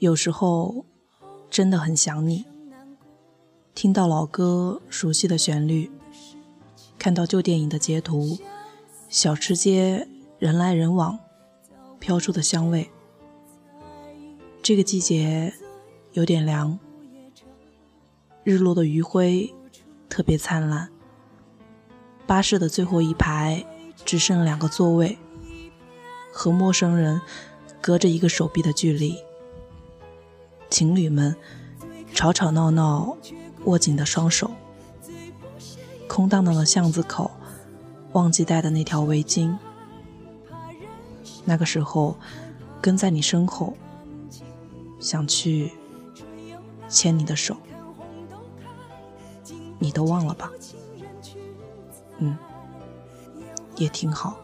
有时候真的很想你，听到老歌熟悉的旋律，看到旧电影的截图，小吃街人来人往，飘出的香味。这个季节有点凉，日落的余晖特别灿烂。巴士的最后一排只剩两个座位，和陌生人隔着一个手臂的距离。情侣们吵吵闹闹，握紧的双手。空荡荡的巷子口，忘记带的那条围巾。那个时候，跟在你身后，想去牵你的手，你都忘了吧？嗯，也挺好。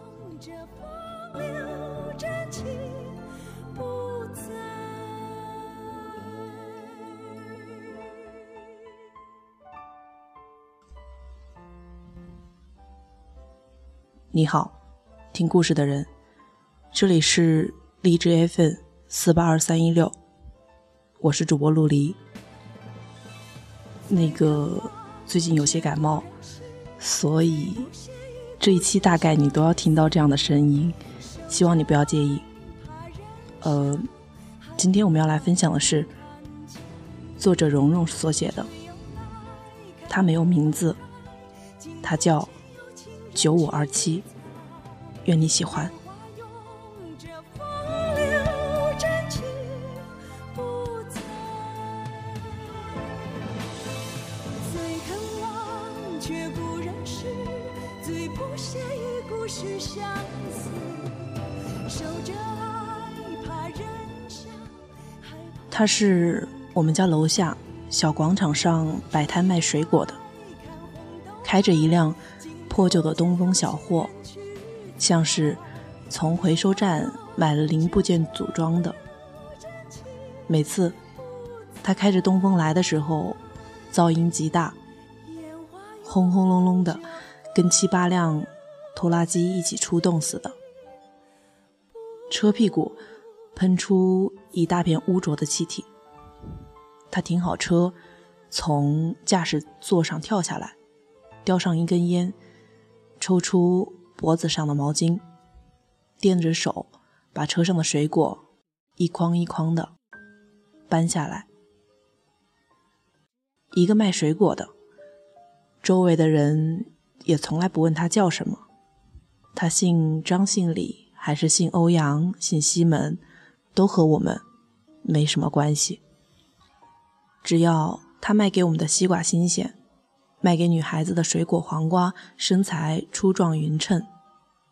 你好，听故事的人，这里是荔枝 FM 四八二三一六，我是主播陆离。那个最近有些感冒，所以这一期大概你都要听到这样的声音，希望你不要介意。呃，今天我们要来分享的是作者蓉蓉所写的，他没有名字，他叫。九五二七，愿你喜欢。他是我们家楼下小广场上摆摊卖水果的，开着一辆。破旧的东风小货，像是从回收站买了零部件组装的。每次他开着东风来的时候，噪音极大，轰轰隆隆的，跟七八辆拖拉机一起出动似的。车屁股喷出一大片污浊的气体。他停好车，从驾驶座上跳下来，叼上一根烟。抽出脖子上的毛巾，掂着手把车上的水果一筐一筐的搬下来。一个卖水果的，周围的人也从来不问他叫什么，他姓张、姓李还是姓欧阳、姓西门，都和我们没什么关系。只要他卖给我们的西瓜新鲜。卖给女孩子的水果黄瓜，身材粗壮匀称，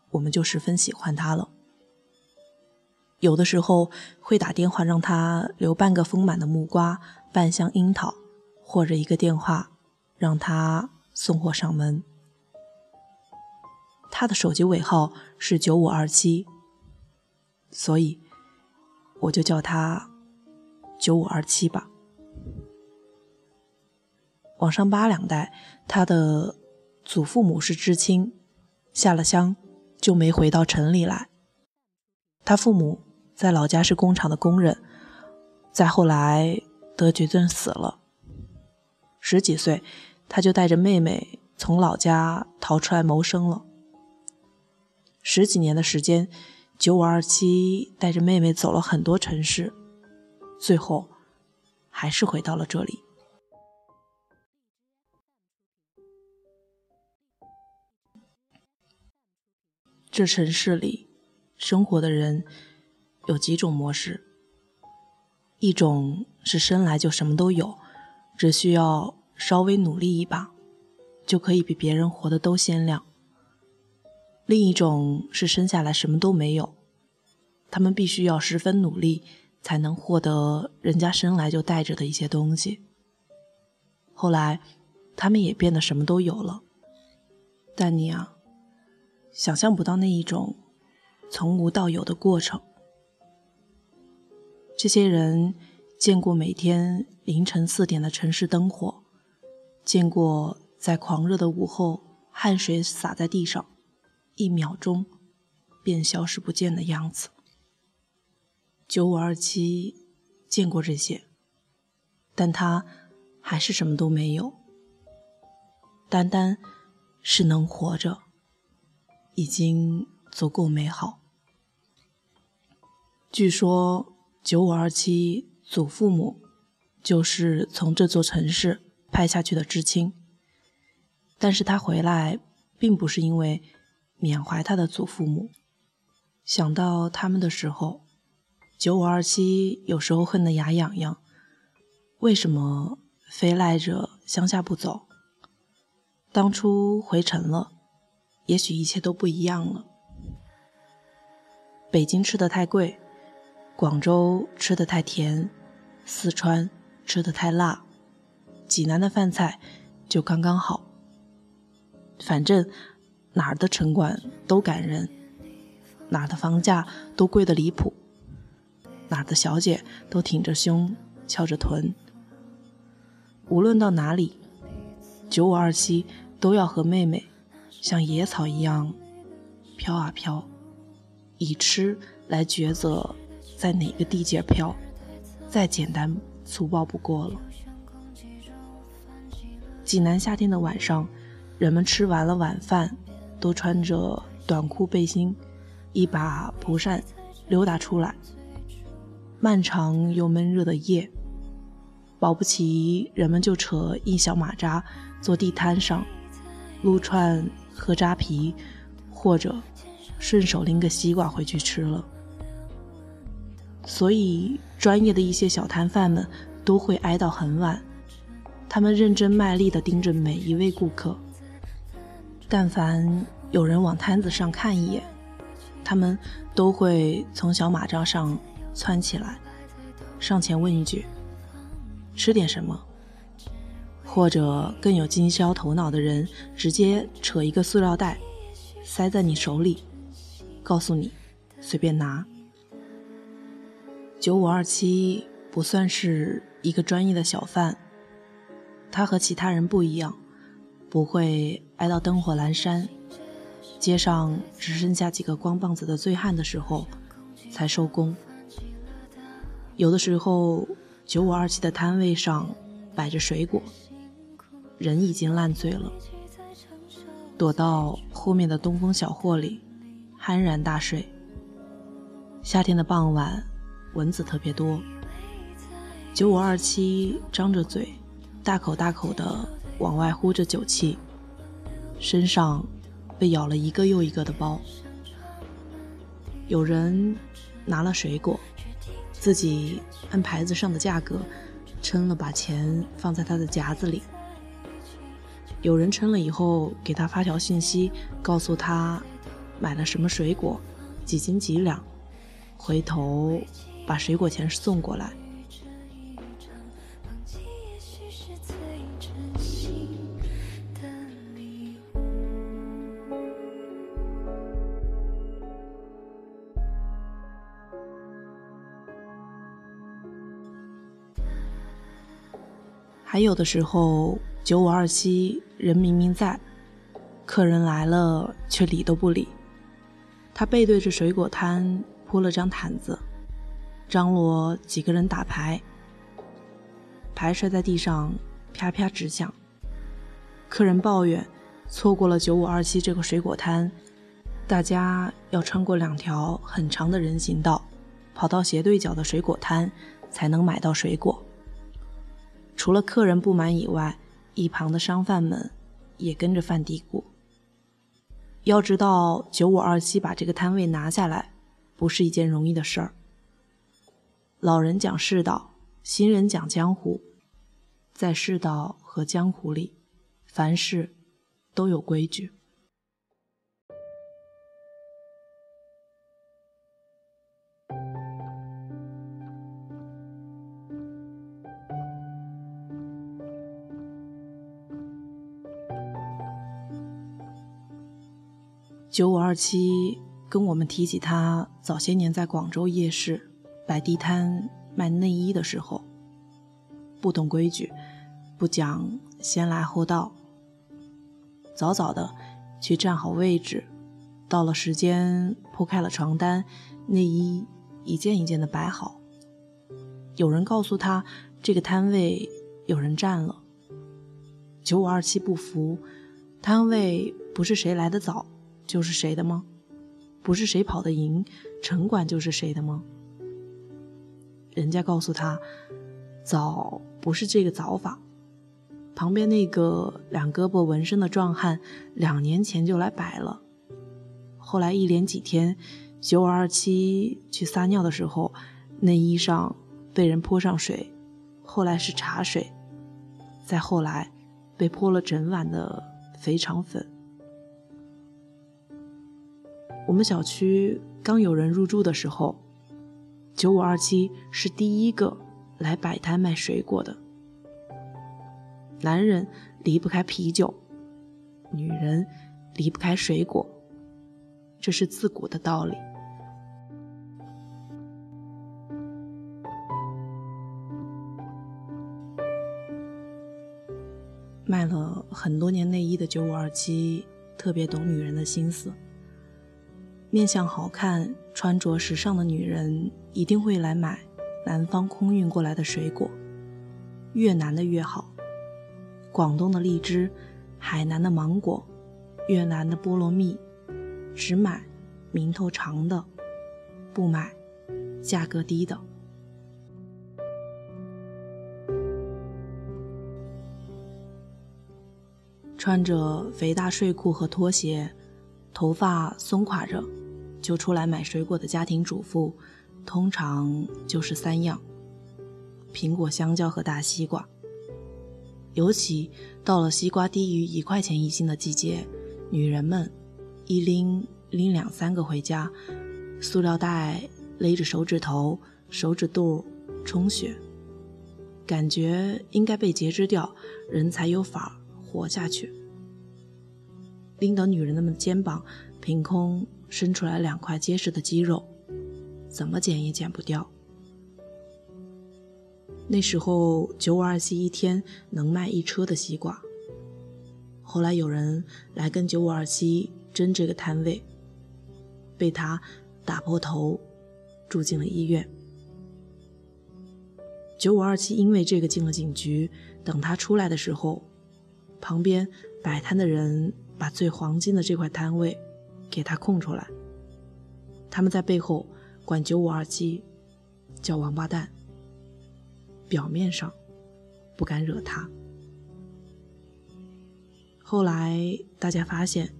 我们就十分喜欢他了。有的时候会打电话让他留半个丰满的木瓜、半箱樱桃，或者一个电话让他送货上门。他的手机尾号是九五二七，所以我就叫他九五二七吧。往上扒两代，他的祖父母是知青，下了乡就没回到城里来。他父母在老家是工厂的工人，再后来得绝症死了。十几岁，他就带着妹妹从老家逃出来谋生了。十几年的时间，九五二七带着妹妹走了很多城市，最后还是回到了这里。这城市里生活的人有几种模式，一种是生来就什么都有，只需要稍微努力一把，就可以比别人活得都鲜亮；另一种是生下来什么都没有，他们必须要十分努力才能获得人家生来就带着的一些东西。后来，他们也变得什么都有了，但你啊。想象不到那一种从无到有的过程。这些人见过每天凌晨四点的城市灯火，见过在狂热的午后汗水洒在地上，一秒钟便消失不见的样子。九五二七见过这些，但他还是什么都没有。单单是能活着，已经足够美好。据说九五二七。祖父母就是从这座城市派下去的知青，但是他回来并不是因为缅怀他的祖父母。想到他们的时候，九五二七有时候恨得牙痒痒。为什么非赖着乡下不走？当初回城了，也许一切都不一样了。北京吃的太贵，广州吃的太甜。四川吃的太辣，济南的饭菜就刚刚好。反正哪儿的城管都赶人，哪儿的房价都贵得离谱，哪儿的小姐都挺着胸翘着臀。无论到哪里，九五二七都要和妹妹像野草一样飘啊飘，以吃来抉择在哪个地界飘。再简单粗暴不过了。济南夏天的晚上，人们吃完了晚饭，都穿着短裤背心，一把蒲扇溜达出来。漫长又闷热的夜，保不齐人们就扯一小马扎，坐地摊上撸串喝扎啤，或者顺手拎个西瓜回去吃了。所以，专业的一些小摊贩们都会挨到很晚，他们认真卖力地盯着每一位顾客。但凡有人往摊子上看一眼，他们都会从小马扎上窜起来，上前问一句：“吃点什么？”或者更有经销头脑的人，直接扯一个塑料袋塞在你手里，告诉你随便拿。九五二七不算是一个专业的小贩，他和其他人不一样，不会挨到灯火阑珊，街上只剩下几个光棒子的醉汉的时候才收工。有的时候，九五二七的摊位上摆着水果，人已经烂醉了，躲到后面的东风小货里酣然大睡。夏天的傍晚。蚊子特别多，九五二七张着嘴，大口大口的往外呼着酒气，身上被咬了一个又一个的包。有人拿了水果，自己按牌子上的价格称了，把钱放在他的夹子里。有人称了以后，给他发条信息，告诉他买了什么水果，几斤几两，回头。把水果钱送过来。还有的时候，九五二七人明明在，客人来了却理都不理。他背对着水果摊铺了张毯子。张罗几个人打牌，牌摔在地上，啪啪直响。客人抱怨，错过了九五二七这个水果摊，大家要穿过两条很长的人行道，跑到斜对角的水果摊才能买到水果。除了客人不满以外，一旁的商贩们也跟着犯嘀咕。要知道，九五二七把这个摊位拿下来，不是一件容易的事儿。老人讲世道，新人讲江湖。在世道和江湖里，凡事都有规矩。九五二七跟我们提起他早些年在广州夜市。摆地摊卖内衣的时候，不懂规矩，不讲先来后到。早早的去站好位置，到了时间铺开了床单，内衣一件一件的摆好。有人告诉他，这个摊位有人占了。九五二七不服，摊位不是谁来的早就是谁的吗？不是谁跑得赢，城管就是谁的吗？人家告诉他，早不是这个早法。旁边那个两胳膊纹身的壮汉，两年前就来摆了。后来一连几天，九五二七去撒尿的时候，内衣上被人泼上水，后来是茶水，再后来被泼了整晚的肥肠粉。我们小区刚有人入住的时候，九五二七是第一个来摆摊卖水果的。男人离不开啤酒，女人离不开水果，这是自古的道理。卖了很多年内衣的九五二七，特别懂女人的心思。面相好看、穿着时尚的女人，一定会来买南方空运过来的水果，越南的越好。广东的荔枝，海南的芒果，越南的菠萝蜜，只买名头长的，不买价格低的。穿着肥大睡裤和拖鞋，头发松垮着，就出来买水果的家庭主妇，通常就是三样：苹果、香蕉和大西瓜。尤其到了西瓜低于一块钱一斤的季节，女人们一拎拎两三个回家，塑料袋勒着手指头、手指肚充血，感觉应该被截肢掉，人才有法活下去。拎到女人们的肩膀，凭空伸出来两块结实的肌肉，怎么减也减不掉。那时候九五二七一天能卖一车的西瓜。后来有人来跟九五二七争这个摊位，被他打破头，住进了医院。九五二七因为这个进了警局。等他出来的时候，旁边摆摊的人把最黄金的这块摊位给他空出来。他们在背后管九五二七叫王八蛋。表面上不敢惹他，后来大家发现，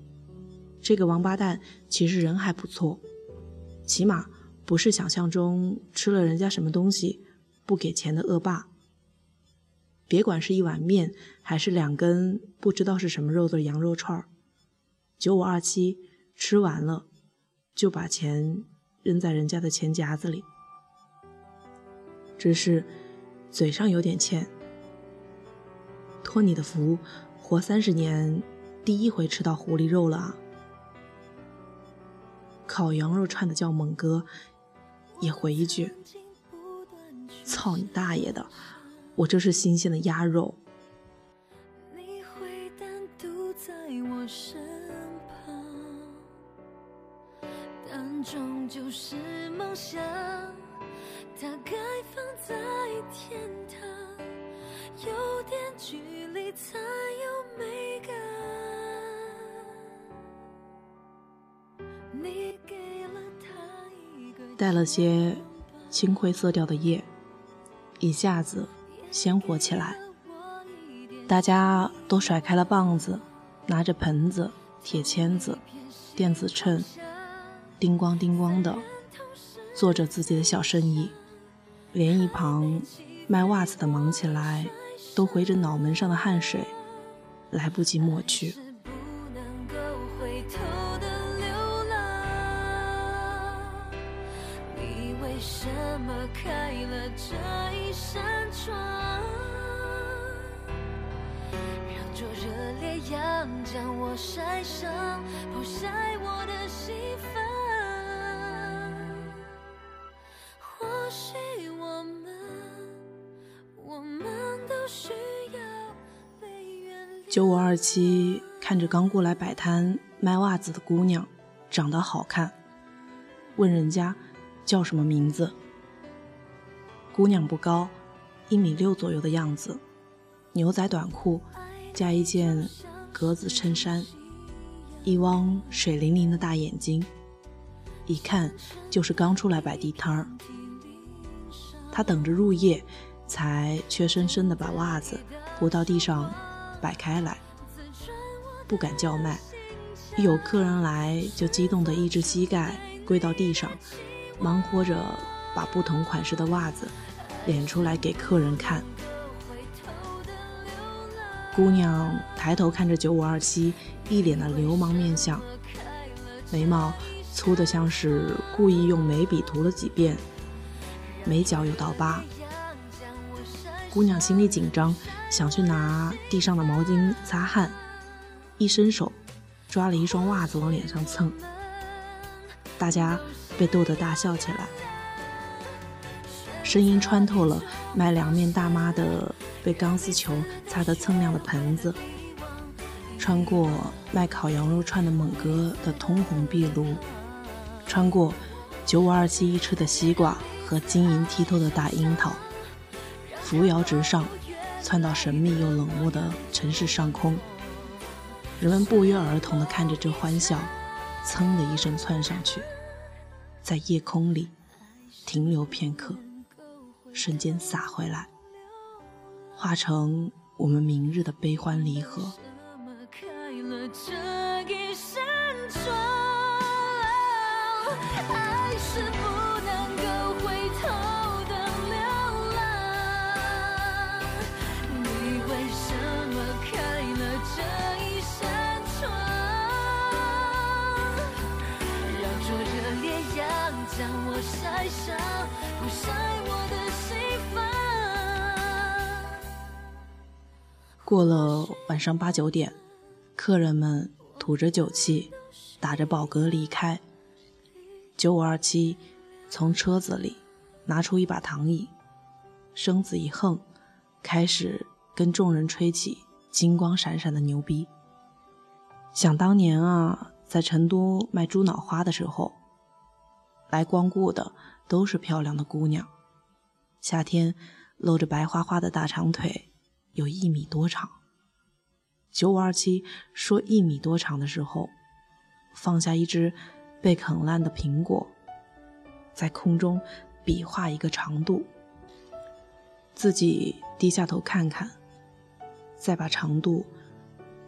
这个王八蛋其实人还不错，起码不是想象中吃了人家什么东西不给钱的恶霸。别管是一碗面，还是两根不知道是什么肉的羊肉串九五二七吃完了就把钱扔在人家的钱夹子里，只是。嘴上有点欠，托你的福，活三十年，第一回吃到狐狸肉了啊！烤羊肉串的叫猛哥，也回一句：“操你大爷的，我这是新鲜的鸭肉。”终究是梦想。大概放在天堂，有点距离才有美感。你给了他一个带了些青灰色调的夜，一下子鲜活起来。大家都甩开了棒子，拿着盆子、铁签子、电子秤，叮咣叮咣的做着自己的小生意。连一旁卖袜子的忙起来，都回着脑门上的汗水，来不及抹去。你为什么开了这一扇窗，让灼热烈阳将我晒伤，剖晒九五二七看着刚过来摆摊卖袜子的姑娘，长得好看，问人家叫什么名字。姑娘不高，一米六左右的样子，牛仔短裤加一件格子衬衫，一汪水灵灵的大眼睛，一看就是刚出来摆地摊儿。她等着入夜，才怯生生的把袜子铺到地上。摆开来，不敢叫卖。一有客人来，就激动的一只膝盖跪到地上，忙活着把不同款式的袜子敛出来给客人看。姑娘抬头看着九五二七，一脸的流氓面相，眉毛粗的像是故意用眉笔涂了几遍，眉角有道疤。姑娘心里紧张，想去拿地上的毛巾擦汗，一伸手抓了一双袜子往脸上蹭。大家被逗得大笑起来，声音穿透了卖凉面大妈的被钢丝球擦得锃亮的盆子，穿过卖烤羊肉串的猛哥的通红壁炉，穿过九五二七一吃的西瓜和晶莹剔透的大樱桃。扶摇直上，窜到神秘又冷漠的城市上空。人们不约而同地看着这欢笑，噌的一声窜上去，在夜空里停留片刻，瞬间洒回来，化成我们明日的悲欢离合。过了晚上八九点，客人们吐着酒气，打着饱嗝离开。九五二七从车子里拿出一把躺椅，身子一横，开始跟众人吹起金光闪闪的牛逼。想当年啊，在成都卖猪脑花的时候，来光顾的都是漂亮的姑娘，夏天露着白花花的大长腿。有一米多长。九五二七说一米多长的时候，放下一只被啃烂的苹果，在空中比划一个长度，自己低下头看看，再把长度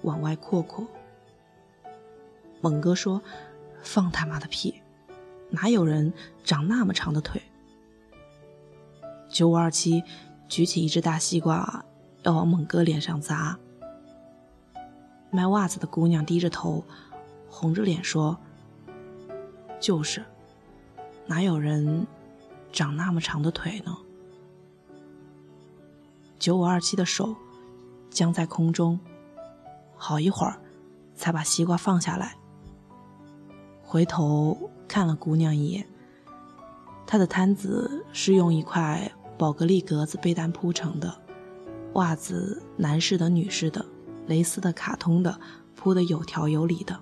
往外扩扩。猛哥说：“放他妈的屁，哪有人长那么长的腿？”九五二七举起一只大西瓜。要往猛哥脸上砸。卖袜子的姑娘低着头，红着脸说：“就是，哪有人长那么长的腿呢？”九五二七的手僵在空中，好一会儿才把西瓜放下来，回头看了姑娘一眼。她的摊子是用一块宝格丽格子被单铺成的。袜子，男士的、女士的，蕾丝的、卡通的，铺的有条有理的。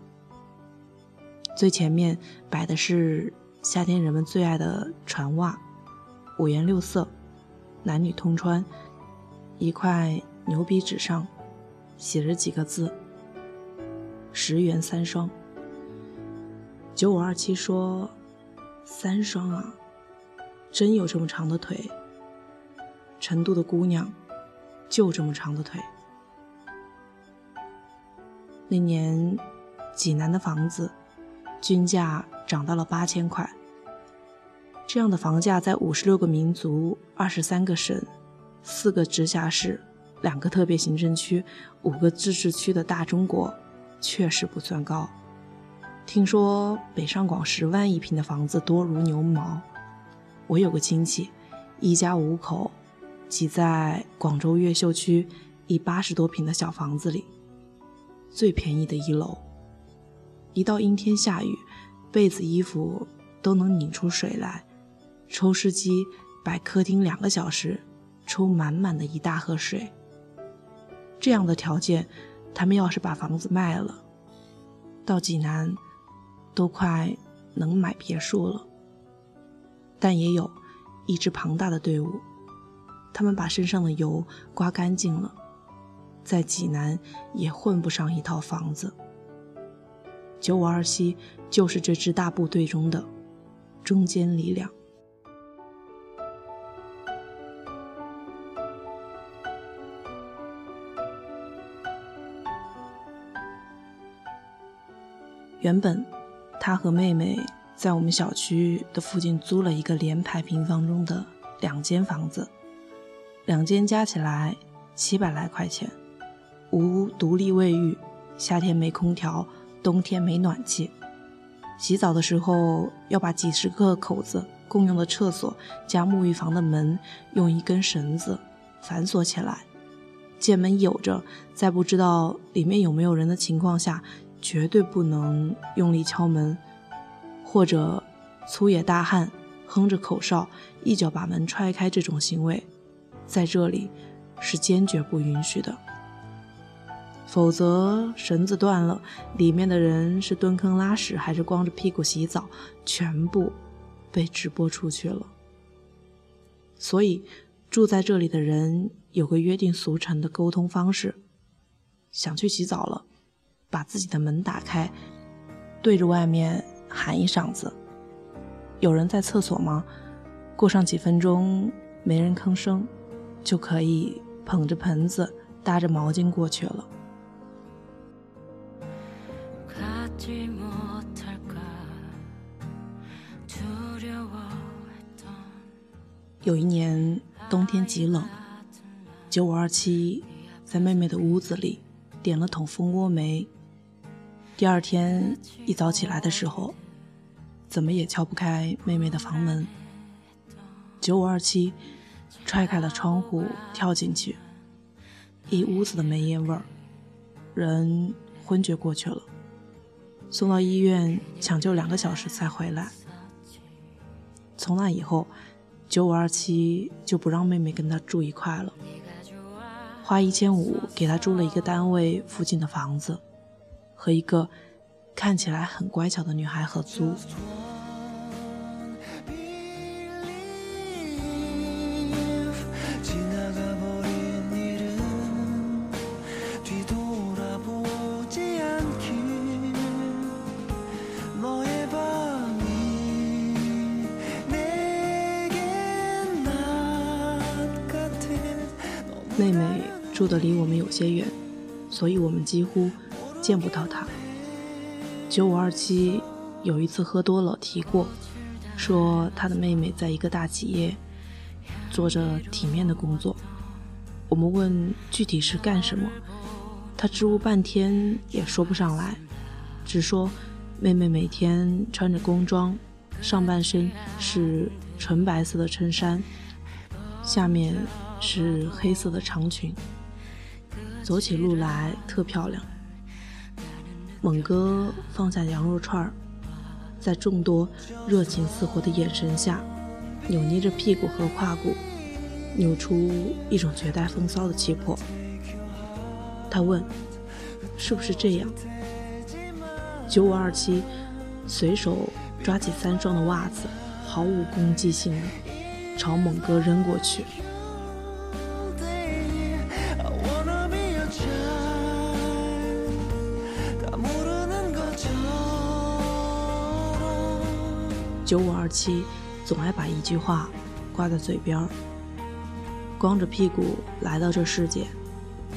最前面摆的是夏天人们最爱的船袜，五颜六色，男女通穿。一块牛皮纸上写着几个字：“十元三双。”九五二七说：“三双啊，真有这么长的腿？”成都的姑娘。就这么长的腿。那年，济南的房子均价涨到了八千块。这样的房价在五十六个民族、二十三个省、四个直辖市、两个特别行政区、五个自治区的大中国，确实不算高。听说北上广十万一平的房子多如牛毛。我有个亲戚，一家五口。挤在广州越秀区一八十多平的小房子里，最便宜的一楼。一到阴天下雨，被子衣服都能拧出水来。抽湿机摆客厅两个小时，抽满满的一大盒水。这样的条件，他们要是把房子卖了，到济南都快能买别墅了。但也有一支庞大的队伍，他们把身上的油刮干净了，在济南也混不上一套房子。九五二七就是这支大部队中的中坚力量。原本，他和妹妹在我们小区的附近租了一个连排平房中的两间房子，两间加起来七百来块钱，无独立卫浴，夏天没空调，冬天没暖气，洗澡的时候要把几十个口子共用的厕所加沐浴房的门用一根绳子反锁起来，见门有着，在不知道里面有没有人的情况下。绝对不能用力敲门，或者粗野大汉哼着口哨一脚把门踹开。这种行为在这里是坚决不允许的，否则绳子断了，里面的人是蹲坑拉屎还是光着屁股洗澡，全部被直播出去了。所以住在这里的人有个约定俗成的沟通方式：想去洗澡了。把自己的门打开，对着外面喊一嗓子：“有人在厕所吗？”过上几分钟没人吭声，就可以捧着盆子搭着毛巾过去了。有一年冬天极冷，九五二七在妹妹的屋子里点了桶蜂窝煤。第二天一早起来的时候，怎么也敲不开妹妹的房门。九五二七踹开了窗户跳进去，一屋子的煤烟味儿，人昏厥过去了，送到医院抢救两个小时才回来。从那以后，九五二七就不让妹妹跟他住一块了，花一千五给他租了一个单位附近的房子。和一个看起来很乖巧的女孩合租。的离我们有些远，所以我们几乎。见不到他。九五二七有一次喝多了提过，说他的妹妹在一个大企业做着体面的工作。我们问具体是干什么，他支吾半天也说不上来，只说妹妹每天穿着工装，上半身是纯白色的衬衫，下面是黑色的长裙，走起路来特漂亮。猛哥放下羊肉串，在众多热情似火的眼神下，扭捏着屁股和胯骨，扭出一种绝代风骚的气魄。他问：“是不是这样？”九五二七随手抓起三双的袜子，毫无攻击性的朝猛哥扔过去。九五二七总爱把一句话挂在嘴边儿：光着屁股来到这世界，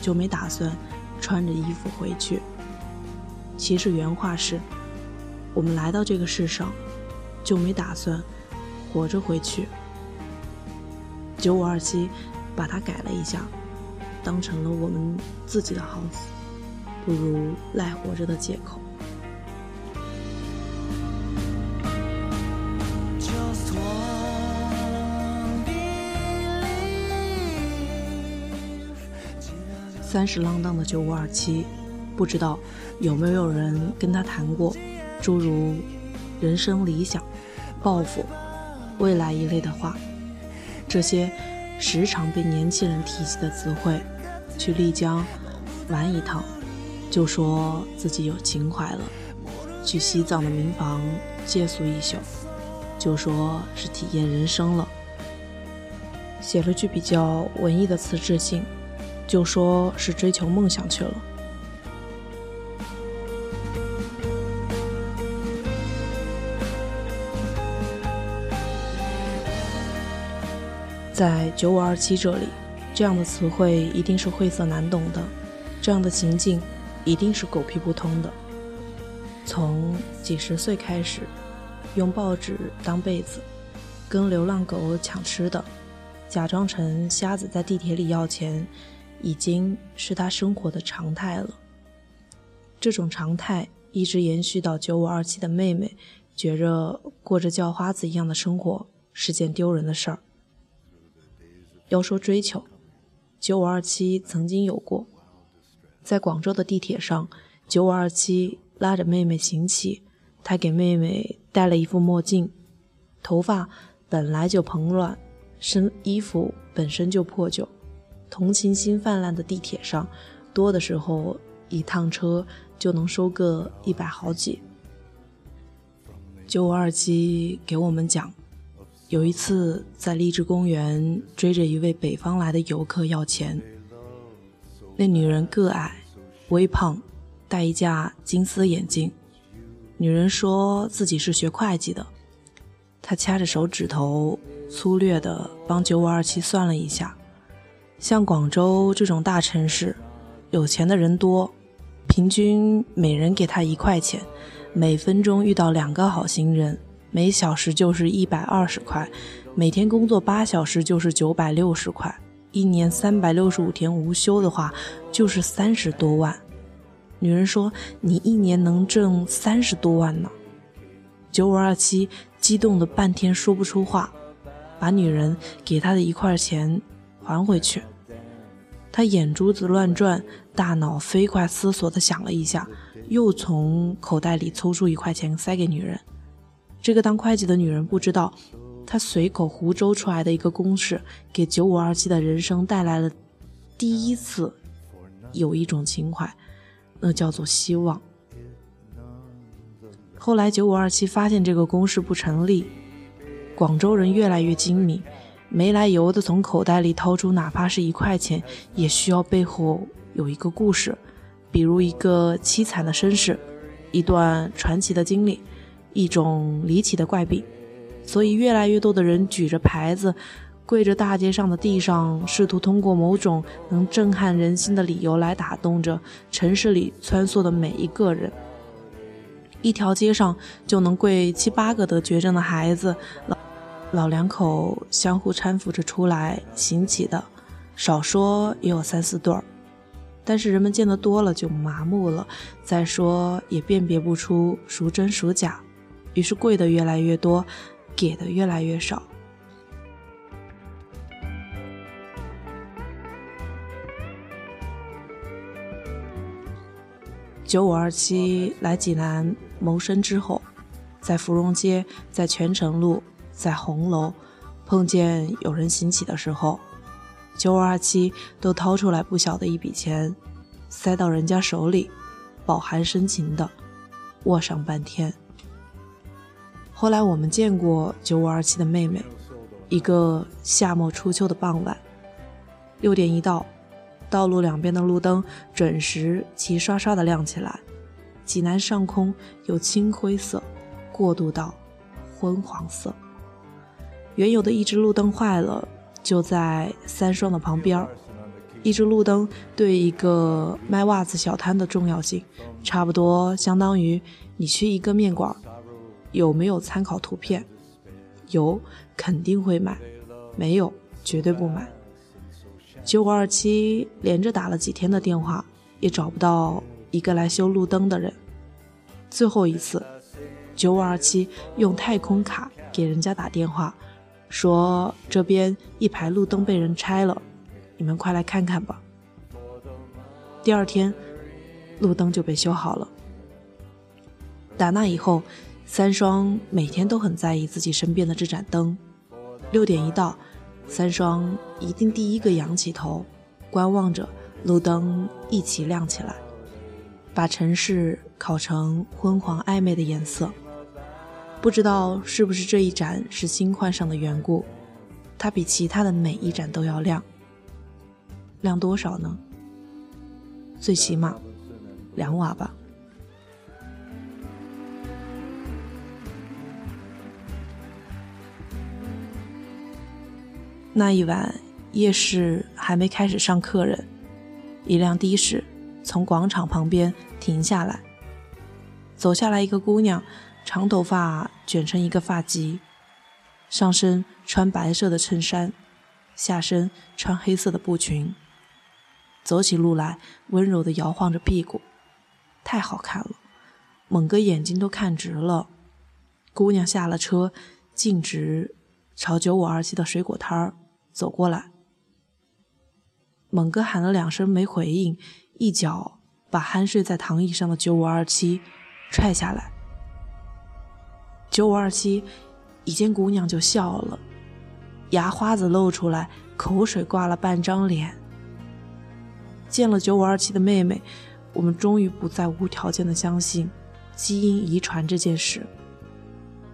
就没打算穿着衣服回去。其实原话是：我们来到这个世上，就没打算活着回去。九五二七把它改了一下，当成了我们自己的好死不如赖活着的借口。三十浪荡的九五二七，不知道有没有人跟他谈过诸如人生理想、抱负、未来一类的话。这些时常被年轻人提起的词汇，去丽江玩一趟，就说自己有情怀了，去西藏的民房借宿一宿，就说是体验人生了。写了句比较文艺的辞职信，就说是追求梦想去了。在九五二七这里，这样的词汇一定是晦涩难懂的，这样的情境一定是狗屁不通的。从几十岁开始，用报纸当被子，跟流浪狗抢吃的，假装成瞎子在地铁里要钱，已经是他生活的常态了。这种常态一直延续到九五二七的妹妹，觉着过着叫花子一样的生活是件丢人的事儿。要说追求，九五二七曾经有过，在广州的地铁上，九五二七拉着妹妹行乞，他给妹妹戴了一副墨镜，头发本来就蓬乱，身衣服本身就破旧，同情心泛滥的地铁上，多的时候一趟车就能收个一百好几。九五二七给我们讲。有一次在荔枝公园追着一位北方来的游客要钱，那女人个矮、微胖，戴一架金丝眼镜。女人说自己是学会计的，她掐着手指头，粗略地帮九五二七算了一下。像广州这种大城市，有钱的人多，平均每人给他一块钱，每分钟遇到两个好心人。每小时就是一百二十块，每天工作八小时就是九百六十块，一年三百六十五天无休的话，就是三十多万。女人说：“你一年能挣三十多万呢？”九五二七激动的半天说不出话，把女人给他的一块钱还回去。他眼珠子乱转，大脑飞快思索的想了一下，又从口袋里抽出一块钱塞给女人。这个当会计的女人不知道，她随口胡诌出来的一个公式，给九五二七的人生带来了第一次有一种情怀，那叫做希望。后来九五二七发现这个公式不成立，广州人越来越精明，没来由的从口袋里掏出哪怕是一块钱，也需要背后有一个故事，比如一个凄惨的身世，一段传奇的经历。一种离奇的怪病，所以越来越多的人举着牌子，跪着大街上的地上，试图通过某种能震撼人心的理由来打动着城市里穿梭的每一个人。一条街上就能跪七八个得绝症的孩子，老老两口相互搀扶着出来行乞的，少说也有三四对儿。但是人们见得多了就麻木了，再说也辨别不出孰真孰假。于是贵的越来越多，给的越来越少。九五二七来济南谋生之后，在芙蓉街、在泉城路、在红楼碰见有人行乞的时候，九五二七都掏出来不小的一笔钱，塞到人家手里，饱含深情的握上半天。后来我们见过九五二七的妹妹，一个夏末初秋的傍晚，六点一到，道路两边的路灯准时齐刷刷的亮起来，济南上空有青灰色过渡到昏黄色。原有的一只路灯坏了，就在三双的旁边一只路灯对一个卖袜子小摊的重要性，差不多相当于你去一个面馆。有没有参考图片？有，肯定会买；没有，绝对不买。九五二七连着打了几天的电话，也找不到一个来修路灯的人。最后一次，九五二七用太空卡给人家打电话，说这边一排路灯被人拆了，你们快来看看吧。第二天，路灯就被修好了。打那以后。三双每天都很在意自己身边的这盏灯，六点一到，三双一定第一个仰起头，观望着路灯一起亮起来。把城市烤成昏黄暧昧的颜色。不知道是不是这一盏是新换上的缘故，它比其他的每一盏都要亮。亮多少呢？最起码两瓦吧。那一晚，夜市还没开始上客人，一辆的士从广场旁边停下来，走下来一个姑娘，长头发卷成一个发髻，上身穿白色的衬衫，下身穿黑色的布裙，走起路来温柔地摇晃着屁股，太好看了，猛哥眼睛都看直了。姑娘下了车，径直朝九五二七的水果摊儿。走过来，猛哥喊了两声没回应，一脚把酣睡在躺椅上的九五二七踹下来。九五二七一见姑娘就笑了，牙花子露出来，口水挂了半张脸。见了九五二七的妹妹，我们终于不再无条件的相信基因遗传这件事。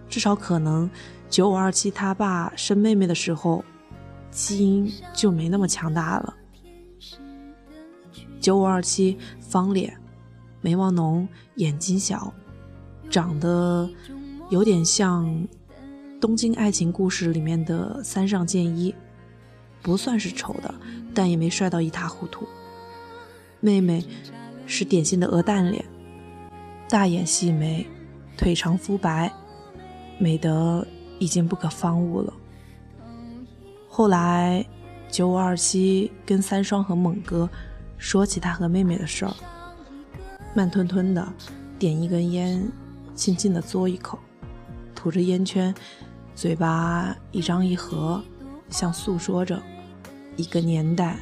至少可能九五二七他爸生妹妹的时候。基因就没那么强大了。九五二七，方脸，眉毛浓，眼睛小，长得有点像《东京爱情故事》里面的三上健一，不算是丑的，但也没帅到一塌糊涂。妹妹是典型的鹅蛋脸，大眼细眉，腿长肤白，美得已经不可方物了。后来，九五二七跟三双和猛哥说起他和妹妹的事儿，慢吞吞的点一根烟，轻轻的嘬一口，吐着烟圈，嘴巴一张一合，像诉说着一个年代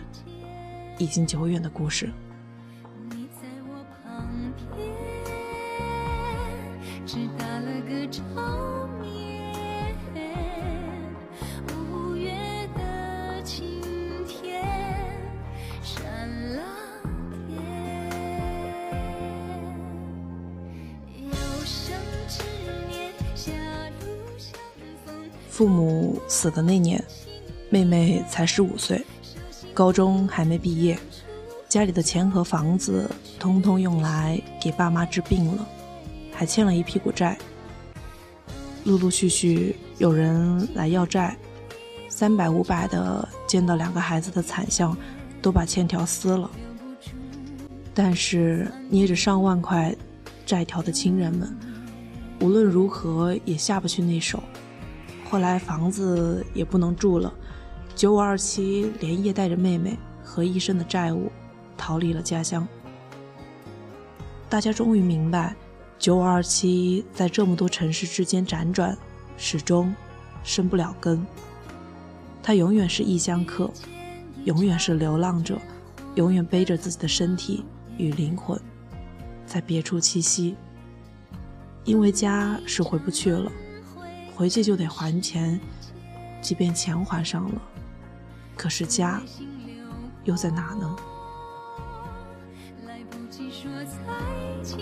已经久远的故事。直打了个照父母死的那年，妹妹才十五岁，高中还没毕业，家里的钱和房子通通用来给爸妈治病了，还欠了一屁股债。陆陆续续有人来要债，三百五百的见到两个孩子的惨相，都把欠条撕了。但是捏着上万块债条的亲人们，无论如何也下不去那手。后来房子也不能住了，九五二七连夜带着妹妹和一身的债务逃离了家乡。大家终于明白，九五二七在这么多城市之间辗转，始终生不了根。他永远是异乡客，永远是流浪者，永远背着自己的身体与灵魂在别处栖息。因为家是回不去了。回去就得还钱，即便钱还上了，可是家又在哪呢？来不及说再见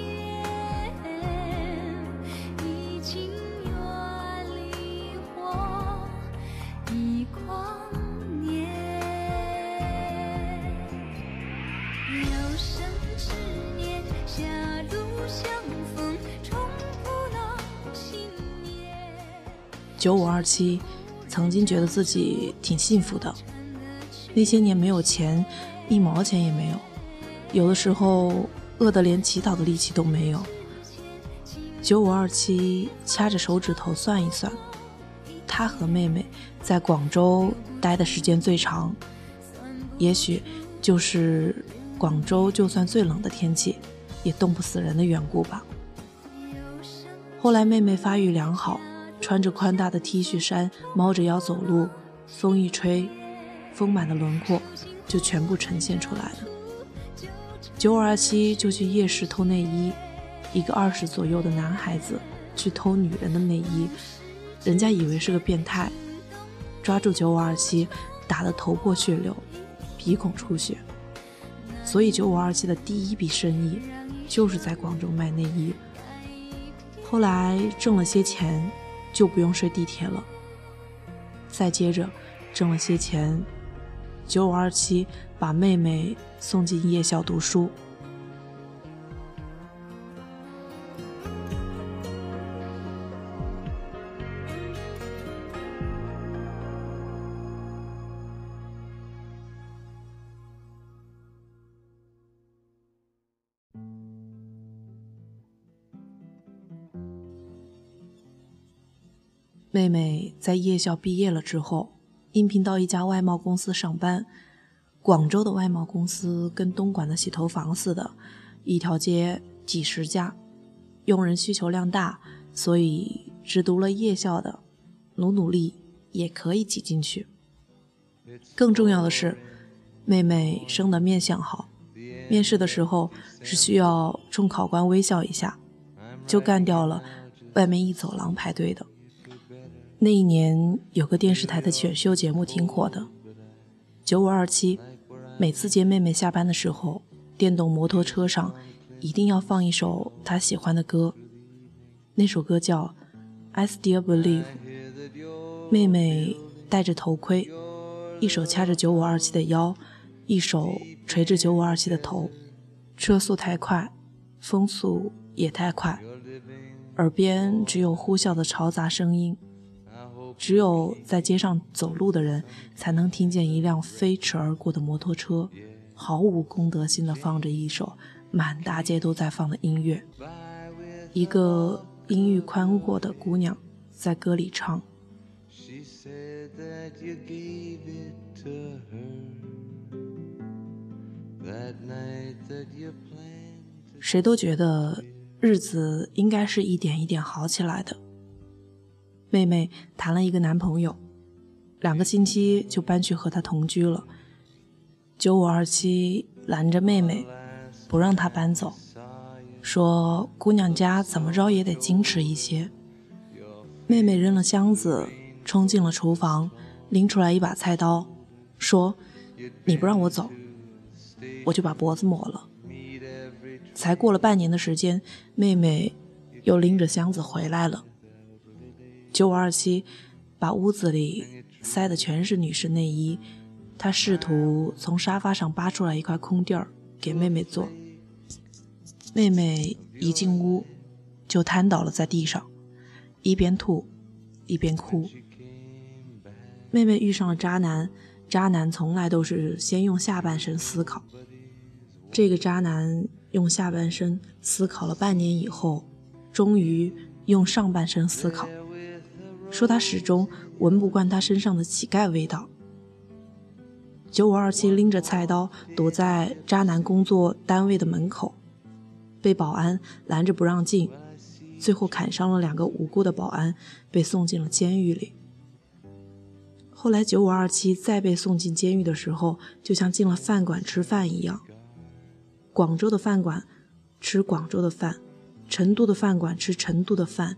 九五二七曾经觉得自己挺幸福的，那些年没有钱，一毛钱也没有，有的时候饿得连乞讨的力气都没有。九五二七掐着手指头算一算，他和妹妹在广州待的时间最长，也许就是广州就算最冷的天气，也冻不死人的缘故吧。后来妹妹发育良好。穿着宽大的 T 恤衫，猫着腰走路，风一吹，丰满的轮廓就全部呈现出来了。九五二七就去夜市偷内衣，一个二十左右的男孩子去偷女人的内衣，人家以为是个变态，抓住九五二七，打得头破血流，鼻孔出血。所以九五二七的第一笔生意就是在广州卖内衣。后来挣了些钱，就不用睡地铁了。再接着挣了些钱，九五二七把妹妹送进夜校读书。妹妹在夜校毕业了之后，应聘到一家外贸公司上班。广州的外贸公司跟东莞的洗头房似的，一条街几十家，用人需求量大，所以只读了夜校的，努努力也可以挤进去。更重要的是，妹妹生的面相好，面试的时候只需要冲考官微笑一下，就干掉了外面一走廊排队的。那一年有个电视台的选秀节目挺火的，九五二七，每次接妹妹下班的时候，电动摩托车上一定要放一首她喜欢的歌，那首歌叫《I Still Believe》。妹妹戴着头盔，一手掐着九五二七的腰，一手捶着九五二七的头，车速太快，风速也太快，耳边只有呼啸的嘈杂声音。只有在街上走路的人，才能听见一辆飞驰而过的摩托车，毫无公德心的放着一首满大街都在放的音乐。一个音域宽阔的姑娘在歌里唱：“谁都觉得日子应该是一点一点好起来的。”妹妹谈了一个男朋友，两个星期就搬去和他同居了。九五二七拦着妹妹，不让她搬走，说姑娘家怎么着也得矜持一些。妹妹扔了箱子，冲进了厨房，拎出来一把菜刀，说：“你不让我走，我就把脖子抹了。”才过了半年的时间，妹妹又拎着箱子回来了。九五二七把屋子里塞的全是女士内衣，他试图从沙发上扒出来一块空地儿给妹妹坐。妹妹一进屋就瘫倒了在地上，一边吐一边哭。妹妹遇上了渣男，渣男从来都是先用下半身思考。这个渣男用下半身思考了半年以后，终于用上半身思考。说他始终闻不惯他身上的乞丐味道。九五二七拎着菜刀躲在渣男工作单位的门口，被保安拦着不让进，最后砍伤了两个无辜的保安，被送进了监狱里。后来九五二七再被送进监狱的时候，就像进了饭馆吃饭一样。广州的饭馆吃广州的饭，成都的饭馆吃成都的饭。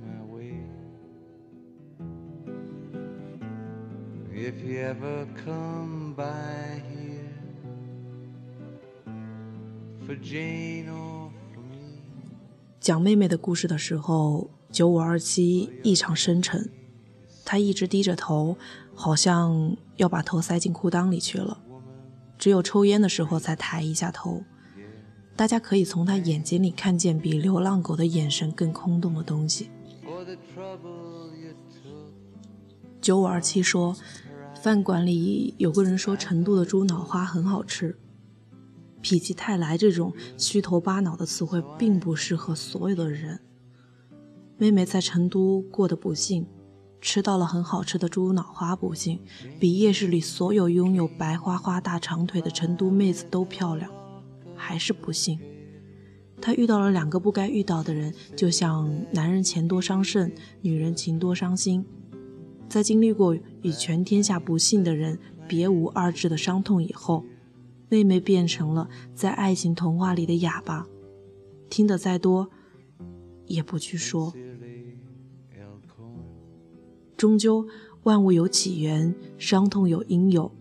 讲妹妹的故事的时候，九五二七异常深沉，他一直低着头，好像要把头塞进裤裆里去了，只有抽烟的时候才抬一下头。大家可以从他眼睛里看见比流浪狗的眼神更空洞的东西。九五二七说。饭馆里有个人说成都的猪脑花很好吃。否极泰来这种虚头巴脑的词汇并不适合所有的人。妹妹在成都过得不幸，吃到了很好吃的猪脑花不幸，比夜市里所有拥有白花花大长腿的成都妹子都漂亮，还是不幸。她遇到了两个不该遇到的人，就像男人钱多伤肾，女人情多伤心。在经历过与全天下不幸的人别无二致的伤痛以后，妹妹变成了在爱情童话里的哑巴，听得再多，也不去说。终究，万物有起源，伤痛有因由。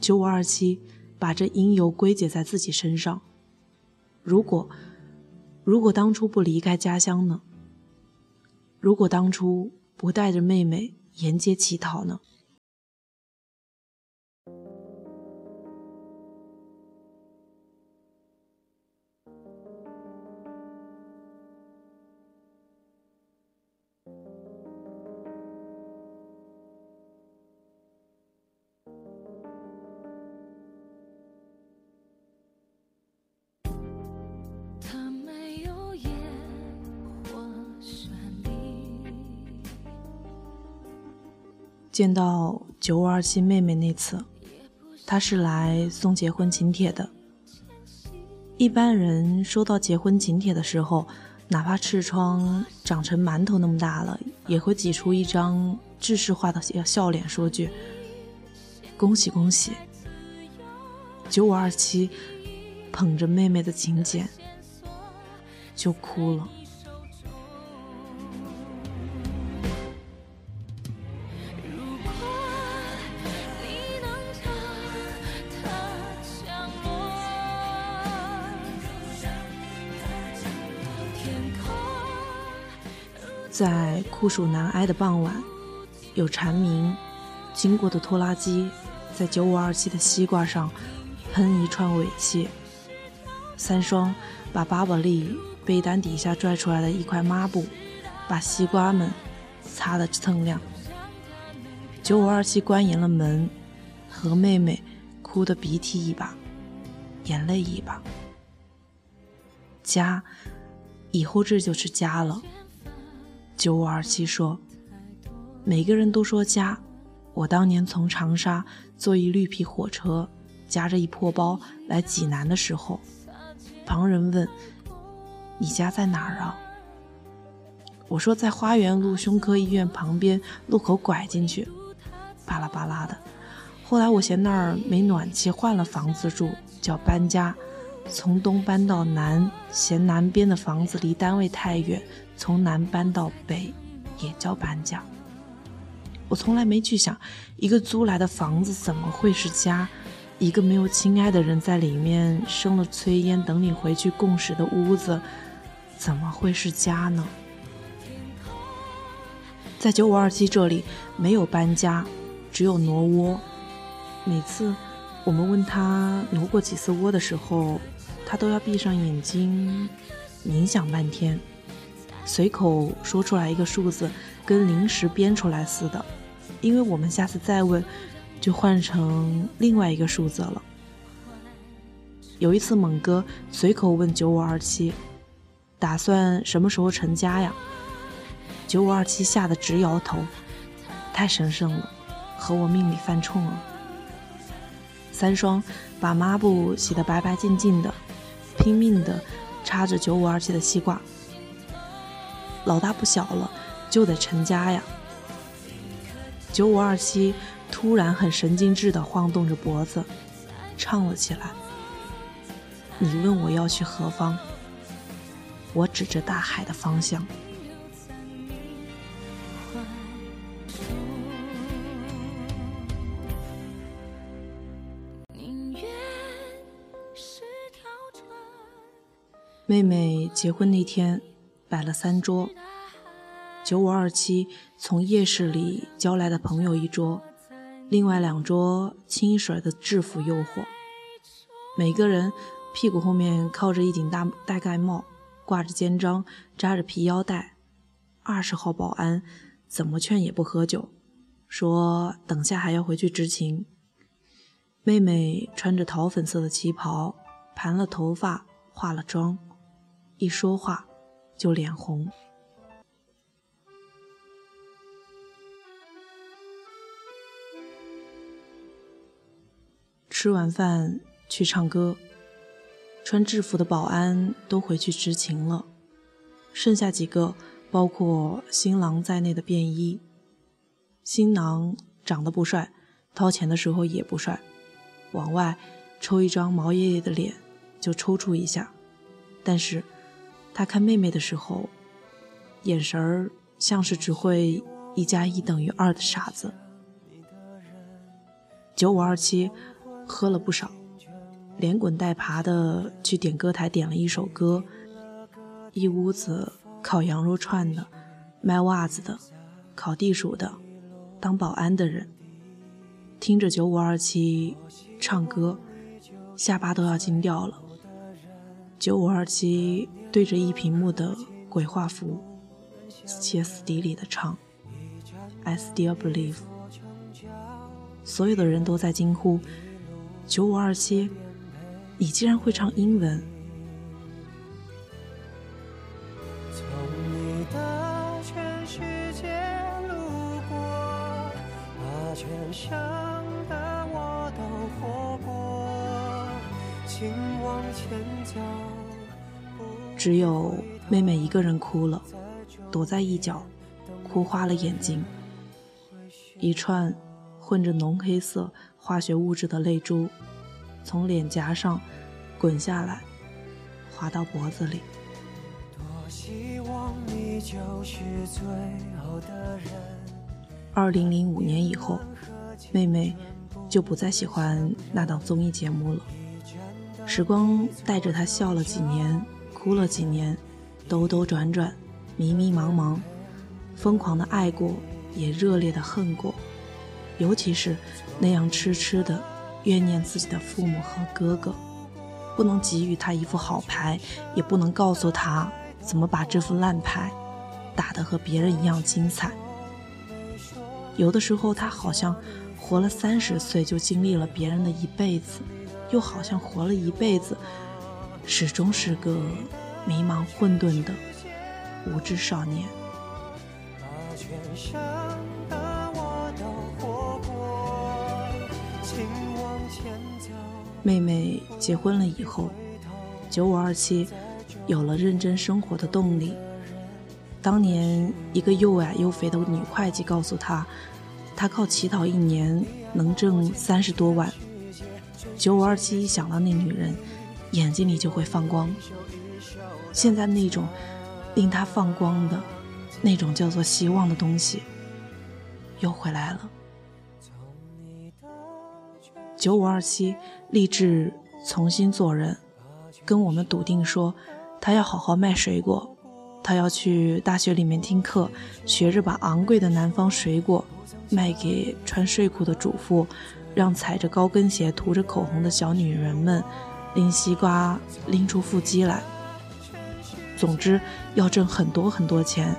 九五二七把这因由归结在自己身上。如果。如果当初不离开家乡呢？如果当初不带着妹妹沿街乞讨呢？见到九五二七妹妹那次，她是来送结婚请帖的。一般人收到结婚请帖的时候，哪怕痔疮长成馒头那么大了，也会挤出一张制式化的笑脸，说句“恭喜恭喜”。九五二七捧着妹妹的请柬，就哭了。酷暑难挨的傍晚，有蝉鸣，经过的拖拉机在九五二七的西瓜上喷一串尾气。三双把巴宝莉被单底下拽出来的一块抹布，把西瓜们擦得锃亮。九五二七关严了门，和妹妹哭得鼻涕一把，眼泪一把。家，以后这就是家了。九五二七说：“每个人都说家。我当年从长沙坐一绿皮火车，夹着一破包来济南的时候，旁人问：‘你家在哪儿啊？’我说在花园路胸科医院旁边路口拐进去。巴拉巴拉的。后来我嫌那儿没暖气，换了房子住，叫搬家。从东搬到南，嫌南边的房子离单位太远。”从南搬到北，也叫搬家。我从来没去想，一个租来的房子怎么会是家？一个没有亲爱的人在里面生了炊烟等你回去共食的屋子，怎么会是家呢？在九五二七这里，没有搬家，只有挪窝。每次我们问他挪过几次窝的时候，他都要闭上眼睛冥想半天。随口说出来一个数字，跟临时编出来似的，因为我们下次再问，就换成另外一个数字了。有一次，猛哥随口问九五二七，打算什么时候成家呀？九五二七吓得直摇头，太神圣了，和我命里犯冲了。三双把抹布洗得白白净净的，拼命地插着九五二七的西瓜。老大不小了，就得成家呀。九五二七突然很神经质地晃动着脖子，唱了起来。你问我要去何方？我指着大海的方向。妹妹结婚那天。摆了三桌，九五二七从夜市里交来的朋友一桌，另外两桌清一水的制服诱惑。每个人屁股后面靠着一顶大戴盖帽，挂着肩章，扎着皮腰带。二十号保安怎么劝也不喝酒，说等下还要回去执勤。妹妹穿着桃粉色的旗袍，盘了头发，化了妆，一说话。就脸红。吃完饭去唱歌，穿制服的保安都回去执勤了，剩下几个包括新郎在内的便衣。新郎长得不帅，掏钱的时候也不帅，往外抽一张毛爷爷的脸就抽搐一下，但是他看妹妹的时候，眼神儿像是只会一加一等于二的傻子。九五二七喝了不少。连滚带爬的去点歌台点了一首歌，一屋子烤羊肉串的、卖袜子的、烤地鼠的、当保安的人，听着九五二七唱歌，下巴都要惊掉了。九五二七对着一屏幕的鬼画符，歇斯底里的唱：“I still believe。”所有的人都在惊呼：“九五二七！”你竟然会唱英文。请往前走只有妹妹一个人哭了，躲在一角，哭花了眼睛。一串混着浓黑色化学物质的泪珠。从脸颊上滚下来，滑到脖子里。二零零五年以后，妹妹就不再喜欢那档综艺节目了。时光带着她笑了几年，哭了几年，兜兜转转，迷迷茫茫，疯狂的爱过，也热烈的恨过，尤其是那样痴痴的。怨念自己的父母和哥哥，不能给予他一副好牌，也不能告诉他怎么把这副烂牌打得和别人一样精彩。有的时候，他好像活了三十岁就经历了别人的一辈子，又好像活了一辈子，始终是个迷茫混沌的无知少年。妹妹结婚了以后，九五二七有了认真生活的动力。当年一个又矮又肥的女会计告诉她，她靠乞讨一年能挣三十多万。九五二七一想到那女人，眼睛里就会放光。现在那种令他放光的，那种叫做希望的东西，又回来了。九五二七立志重新做人，跟我们笃定说，他要好好卖水果，他要去大学里面听课，学着把昂贵的南方水果卖给穿睡裤的主妇，让踩着高跟鞋、涂着口红的小女人们拎西瓜拎出腹肌来。总之，要挣很多很多钱，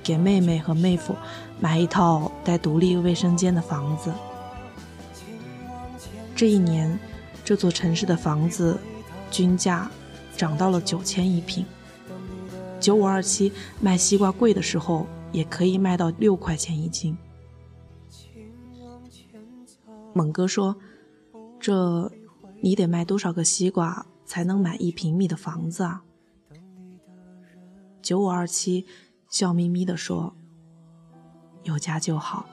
给妹妹和妹夫买一套带独立卫生间的房子。这一年，这座城市的房子均价涨到了九千一平。九五二七卖西瓜贵的时候，也可以卖到六块钱一斤。猛哥说：“这你得卖多少个西瓜才能买一平米的房子啊？”九五二七笑眯眯地说：“有家就好。”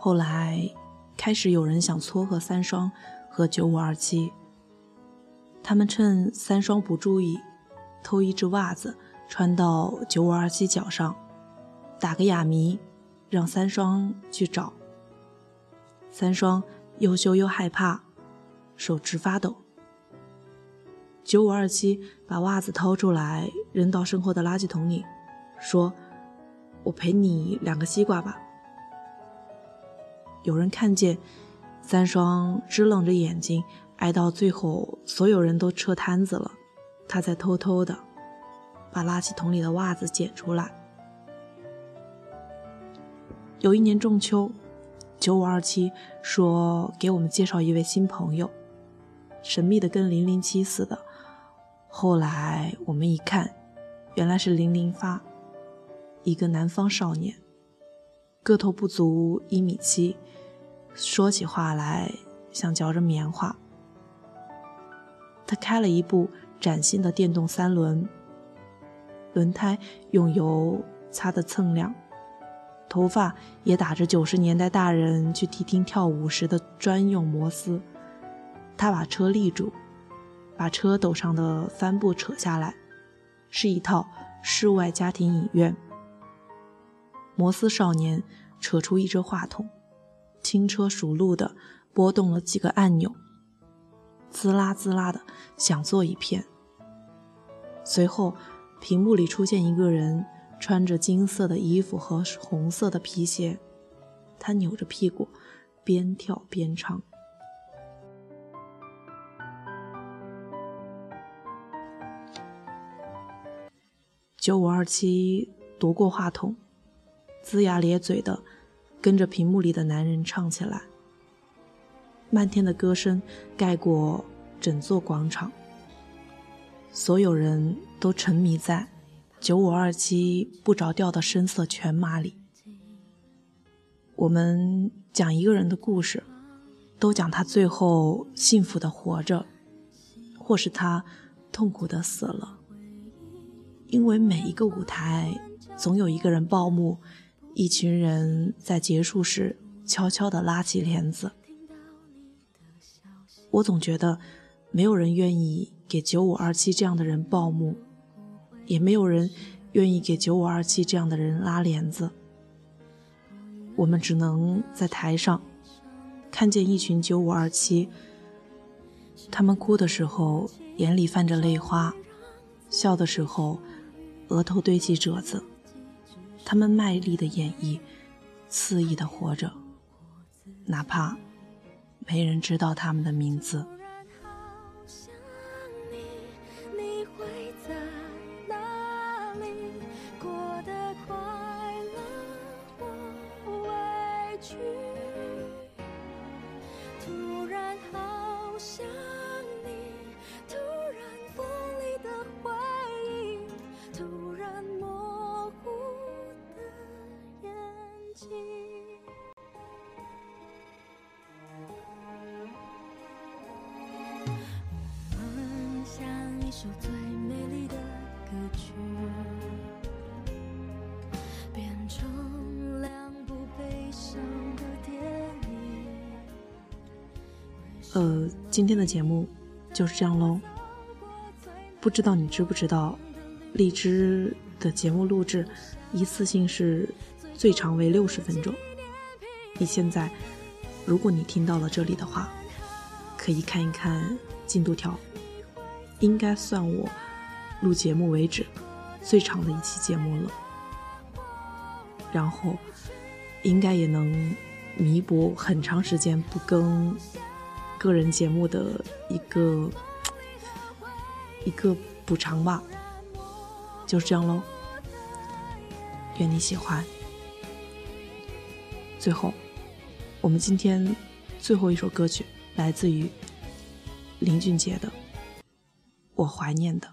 后来，开始有人想撮合三双和九五二七。他们趁三双不注意，偷一只袜子穿到九五二七脚上，打个哑谜，让三双去找。三双又羞又害怕，手直发抖。九五二七把袜子掏出来扔到身后的垃圾桶里，说：“我赔你两个西瓜吧。”有人看见三双支棱着眼睛，挨到最后，所有人都撤摊子了，他才偷偷的把垃圾桶里的袜子捡出来。有一年中秋，九五二七说给我们介绍一位新朋友，神秘的跟零零七似的。后来我们一看，原来是零零发，一个南方少年，个头不足一米七，说起话来像嚼着棉花。他开了一部崭新的电动三轮，轮胎用油擦得锃亮，头发也打着九十年代大人去迪厅跳舞时的专用摩丝。他把车立住。把车斗上的帆布扯下来，是一套室外家庭影院。摩斯少年扯出一只话筒，轻车熟路地拨动了几个按钮，滋啦滋啦的响作一片。随后，屏幕里出现一个人，穿着金色的衣服和红色的皮鞋，他扭着屁股，边跳边唱。九五二七夺过话筒，龇牙咧嘴的跟着屏幕里的男人唱起来。漫天的歌声盖过整座广场，所有人都沉迷在九五二七不着调的声色犬马里。我们讲一个人的故事，都讲他最后幸福的活着，或是他痛苦的死了。因为每一个舞台总有一个人报幕，一群人在结束时悄悄地拉起帘子。我总觉得没有人愿意给九五二七这样的人报幕，也没有人愿意给九五二七这样的人拉帘子。我们只能在台上看见一群九五二七，他们哭的时候眼里泛着泪花，笑的时候。额头堆起褶子，他们卖力的演绎，肆意的活着，哪怕没人知道他们的名字。的节目就是这样喽。不知道你知不知道，荔枝的节目录制一次性是最长为六十分钟。你现在，如果你听到了这里的话，可以看一看进度条，应该算我录节目为止最长的一期节目了。然后，应该也能弥补很长时间不更。个人节目的一个一个补偿吧，就是这样喽。愿你喜欢。最后，我们今天最后一首歌曲来自于林俊杰的《我怀念的》。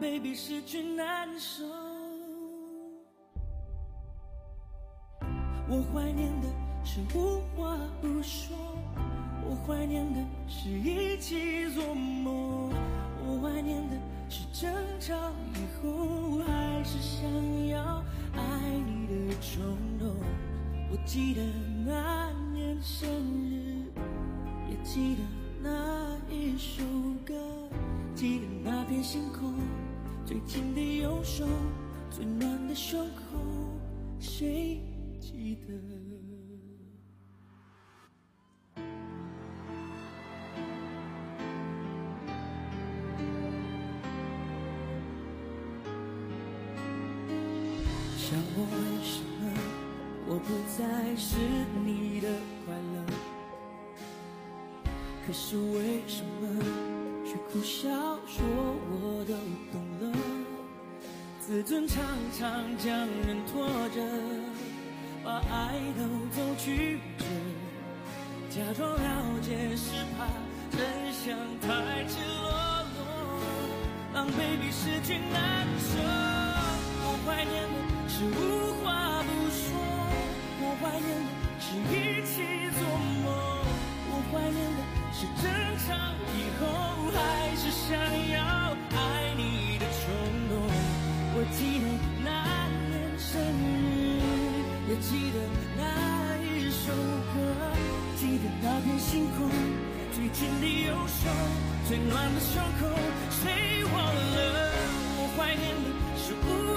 Baby 失去难受。我怀念的是无话不说，我怀念的是一起做梦，我怀念的是争吵以后。还是想要爱你的冲动。我记得那年生日，也记得那一首歌，记得那片星空，最紧的右手，最暖的胸口，谁？记得，想我为什么我不再是你的快乐？可是为什么却苦笑说自尊常常将人拖着。把爱都走曲折，假装了解是怕真相太赤裸裸，狼狈比失去难受。我怀念的是无话不说，我怀念的是一起做梦，我怀念的是争吵以后还是想要爱你。记得那年生日。也记得那一首歌，记得那片星空，最紧的右手，最暖的胸口，谁忘了？我怀念的是无